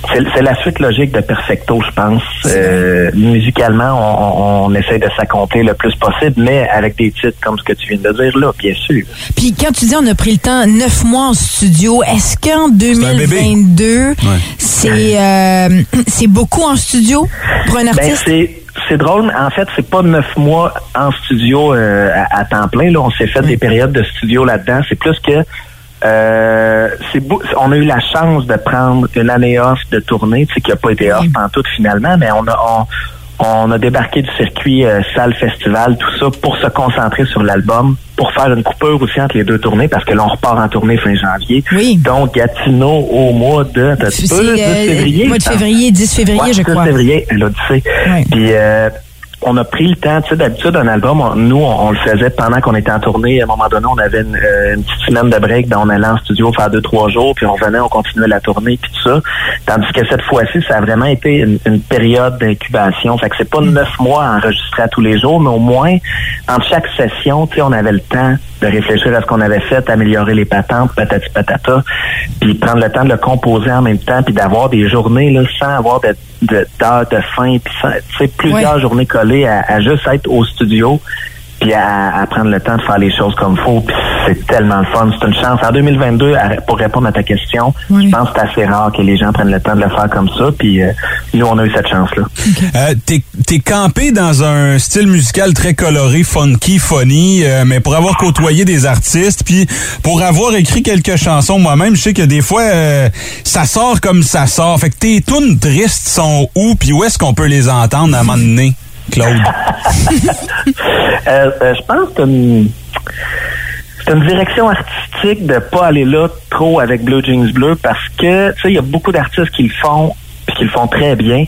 c'est c'est la suite logique de Perfecto, je pense. Euh, musicalement, on, essaie de s'accomplir le plus possible, mais avec des titres comme ce que tu viens de dire là, bien sûr. Puis quand tu dis on a pris le temps, neuf mois en studio, est-ce qu'en un bébé. 2022, c'est euh, (clears throat) c'est beaucoup en studio pour un Ben, artiste? c'est c'est drôle, en fait, c'est pas neuf mois en studio euh, à, à temps plein. Là, on s'est fait des périodes de studio là-dedans. C'est plus que euh, c'est beau- on a eu la chance de prendre une année off de tournée, tu sais, qui a pas été off tout finalement, mais on a on, on a débarqué du circuit euh, salle festival, tout ça, pour se concentrer sur l'album, pour faire une coupure aussi entre les deux tournées, parce que là, on repart en tournée fin janvier. Donc, Gatineau au mois de, peu, de euh, février. mois de février, 10 février, Ouais, je 10 crois. février, l'Odyssée. Puis, euh, on a pris le temps, tu sais, d'habitude, un album, on- nous, on, on le faisait pendant qu'on était en tournée. À un moment donné, on avait une, euh, une petite semaine de break, ben, on allait en studio faire deux, trois jours, puis on revenait, on continuait la tournée, puis tout ça. Tandis que cette fois-ci, ça a vraiment été une, une période d'incubation. Fait que c'est pas neuf mois à enregistrer à tous les jours, mais au moins, entre chaque session, tu sais, on avait le temps de réfléchir à ce qu'on avait fait, améliorer les patentes, patati patata, puis prendre le temps de le composer en même temps, puis d'avoir des journées là, sans avoir de- de- d'heures de, fin, puis sans- tu sais, plusieurs journées collées à, à juste être au studio, puis à, à prendre le temps de faire les choses comme faut, puis c'est tellement le fun, c'est une chance. En 2022, à- pour répondre à ta question, je pense que c'est assez rare que les gens prennent le temps de le faire comme ça, puis euh, nous, on a eu cette chance-là. Euh, t'es, t'es campé dans un style musical très coloré, funky, funny, euh, mais pour avoir côtoyé des artistes, puis pour avoir écrit quelques chansons moi-même, je sais que des fois, euh, ça sort comme ça sort. Fait que tes tunes tristes sont où, puis où est-ce qu'on peut les entendre à un moment donné, Claude? (laughs) Euh, euh, je pense que c'est une, direction artistique de pas aller là trop avec Blue Jeans Bleu parce que tu sais il y a beaucoup d'artistes qui le font puis qui le font très bien.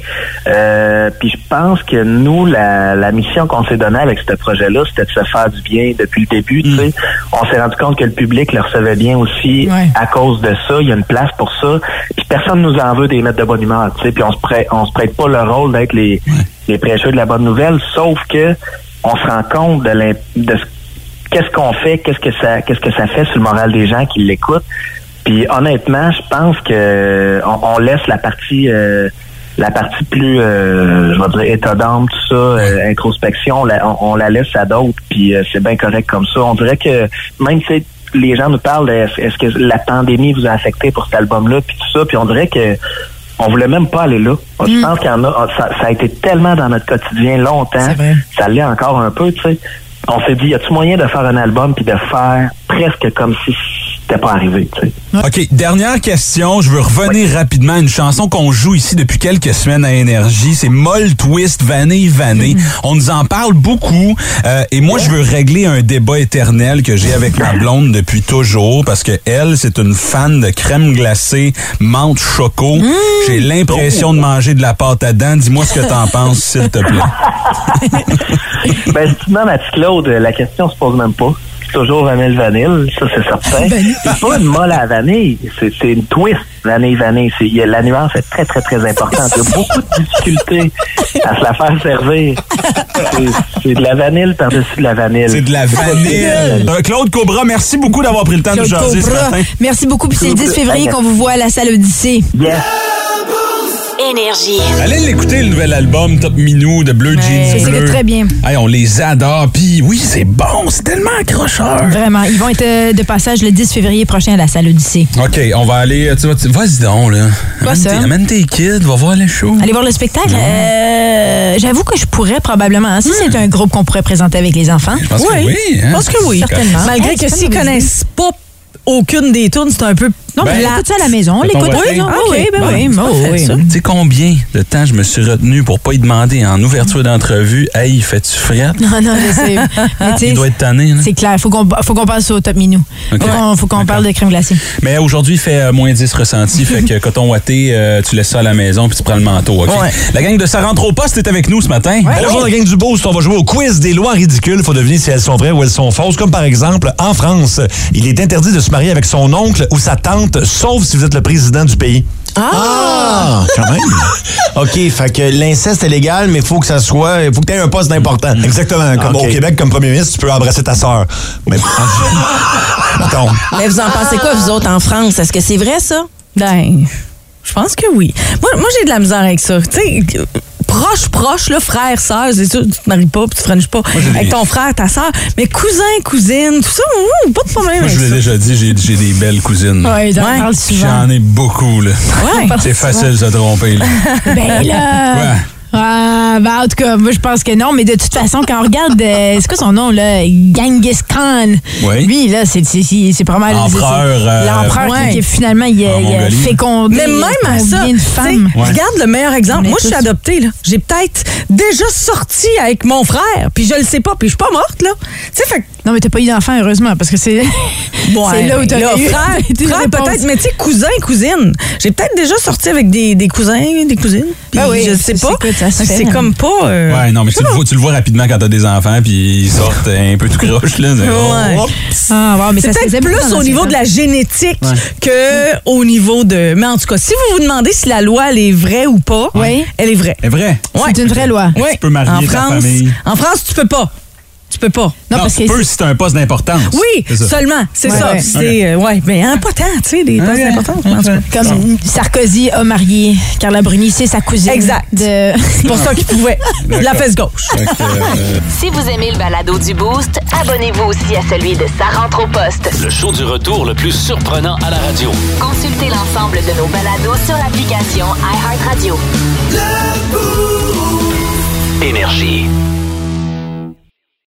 Euh, puis je pense que nous, la, la mission qu'on s'est donnée avec ce projet-là, c'était de se faire du bien depuis le début. tu sais. On s'est rendu compte que le public le recevait bien aussi à cause de ça. Il y a une place pour ça. Puis personne nous en veut des mettre de bonne humeur. tu sais. Puis on se prête, on se prête pas le rôle d'être les, les prêcheurs de la bonne nouvelle, sauf que on se rend compte de, l'im- de ce qu'est-ce qu'on fait, qu'est-ce que ça, qu'est-ce que ça fait sur le moral des gens qui l'écoutent. Puis honnêtement, je pense que on, on laisse la partie, euh, la partie plus, euh, je vais dire état d'âme, tout ça, euh, introspection, on la, on, on la laisse à d'autres. Puis euh, c'est bien correct comme ça. On dirait que même si les gens nous parlent, de, est-ce que la pandémie vous a affecté pour cet album-là, puis tout ça, puis on dirait que on voulait même pas aller là. Je pense qu'il y en a, ça, ça a été tellement dans notre quotidien longtemps, ça l'est encore un peu, tu sais. On s'est dit, y a-tu moyen de faire un album puis de faire presque comme si c'était pas arrivé, tu sais. OK, dernière question. Je veux revenir rapidement à une chanson qu'on joue ici depuis quelques semaines à Énergie. C'est Moll Twist, Vanille Vanille. (laughs) On nous en parle beaucoup. euh, et moi, je veux régler un débat éternel que j'ai avec ma blonde depuis toujours parce que elle, c'est une fan de crème glacée menthe choco. J'ai l'impression de manger de la pâte à dents. Dis-moi ce que t'en (laughs) penses, s'il te plaît. (laughs) ben, si tu demandes à petit Claude, la question se pose même pas. C'est toujours vanille vanille, ça c'est certain. (laughs) C'est pas une molle à la vanille, c'est une twist vanille vanille. La nuance est très très très importante. Il y a beaucoup de difficultés à se la faire servir. C'est- C'est de la vanille par-dessus de la vanille. C'est de la vanille. Euh, Claude Cobra, merci beaucoup d'avoir pris le temps de nous Claude jaser ce matin. Merci beaucoup. Puis c'est le 10 février qu'on vous voit à la salle Odyssée. Yes. Énergie. Allez l'écouter, le nouvel album Top Minou de Bleu Jeans C'est Bleu. très bien. Hey, on les adore. Puis oui, c'est bon, c'est tellement accrocheur. Vraiment. Ils vont être euh, de passage le 10 février prochain à la salle Odyssée. OK, on va aller. Tu vas, tu- vas-y donc, là. Quoi, amène, ça? tes, amène tes kids, va voir le show. Allez voir le spectacle. Euh, J'avoue que je pourrais probablement. hein, si c'est un groupe qu'on pourrait présenter avec les enfants. Je pense que oui, hein. Je pense que oui. Certainement. Malgré Hey, que s'ils pas connaissent pas aucune des tunes, c'est un peu. Non, mais Ben, écoute ça à la maison. On l'écoute. Oui, non, ben bon, oui. c'est oh, parfait, oui. ça. Tu sais combien de temps je me suis retenu pour pas y demander en ouverture d'entrevue? Hey, fais-tu frette? Non, non, je sais. Mais (laughs) sais, Il doit être tanné. C'est clair. Faut qu'on faut qu'on passe au top minou. Ok. Faut qu'on- parle de crème glacée. Mais aujourd'hui, il fait euh, moins 10 ressenti. fait que coton watté, euh, tu laisses ça à la maison puis tu prends le manteau. OK? Ouais. La gang de Ça rentre au poste est avec nous ce matin. Bonjour la gang du Boost, on va jouer au quiz des lois ridicules. Faut deviner si elles sont vraies ou elles sont fausses. Comme par exemple, en France, il est interdit de se marier avec son oncle ou sa tante, sauf si vous êtes le président du pays. Ah, quand même. (laughs) OK, fait que l'inceste est légal, mais il faut que ça soit. Il faut que tu aies un poste important. Exactement. Comme OK. au Québec, comme premier ministre, tu peux embrasser ta sœur. Mais. (laughs) Mais vous en pensez quoi, vous autres, en France? Est-ce que c'est vrai, ça? Ben, je pense que oui. Moi, moi j'ai de la misère avec ça. Tu sais, proche, proche, là, frère, sœur, c'est sûr, tu te maries pas, puis tu frenches pas avec ton frère, ta sœur. Mais cousin, cousine, tout ça, ouh, pas de problème Moi, je l'ai déjà dit, j'ai j'ai des belles cousines. Ouais, j'en Ouais. parle souvent. J'en ai beaucoup, là. Ouais. C'est facile de se tromper, là. (laughs) Ben là. Ouais. Ah, ben en tout cas, moi je pense que non, mais de toute façon, quand on regarde, euh, c'est quoi son nom là, Genghis Khan. Oui. Lui là, c'est c'est c'est c'est pas mal. Empereur, c'est- c'est euh, L'empereur qui- ouais. qui, finalement il a, fécondé. Mais même à ça, femmes? Ouais. regarde le meilleur exemple. Moi, je suis adoptée. là. J'ai peut-être déjà sorti avec mon frère, puis je le sais pas, puis je suis pas morte. là. Tu sais, fait que Non, mais t'as pas eu d'enfant heureusement parce que c'est (laughs) c'est là où t'as là, eu frère, (laughs) frère, peut-être, mais tu sais, cousin, cousine. J'ai peut-être déjà sorti avec des, des cousins, des cousines. puis Ben oui, je sais pas. C'est comme pas. euh, Ouais, non, mais tu le, vois, tu le vois rapidement quand t'as des enfants puis ils sortent un peu tout croche, là. C'est- Ouais. Oh, Ah, mais C'est peut-être plus au niveau de la génétique Ouais. que au niveau de. Mais en tout cas, si vous vous demandez si la loi elle est vraie ou pas, elle est vraie. C'est vrai. temps. C'est une vraie loi. Tu peux marier en ta France, famille. En France, tu peux pas. Tu peux pas. Non, Non, parce tu que peux si t'as un poste d'importance. Oui, C'est ça. seulement. C'est Ouais, ça. ouais. C'est euh, ouais, mais hein, pas tant, tu sais, des postes d'importance. Comme Sarkozy a marié Carla Bruni, c'est sa cousine. Exact. De... C'est pour ça qu'il pouvait. La fesse gauche. Euh, Si vous aimez le balado du Boost, abonnez-vous aussi à celui de Sa rentre au poste. Le show du retour le plus surprenant à la radio. Consultez l'ensemble de nos balados sur l'application iHeartRadio. Énergie.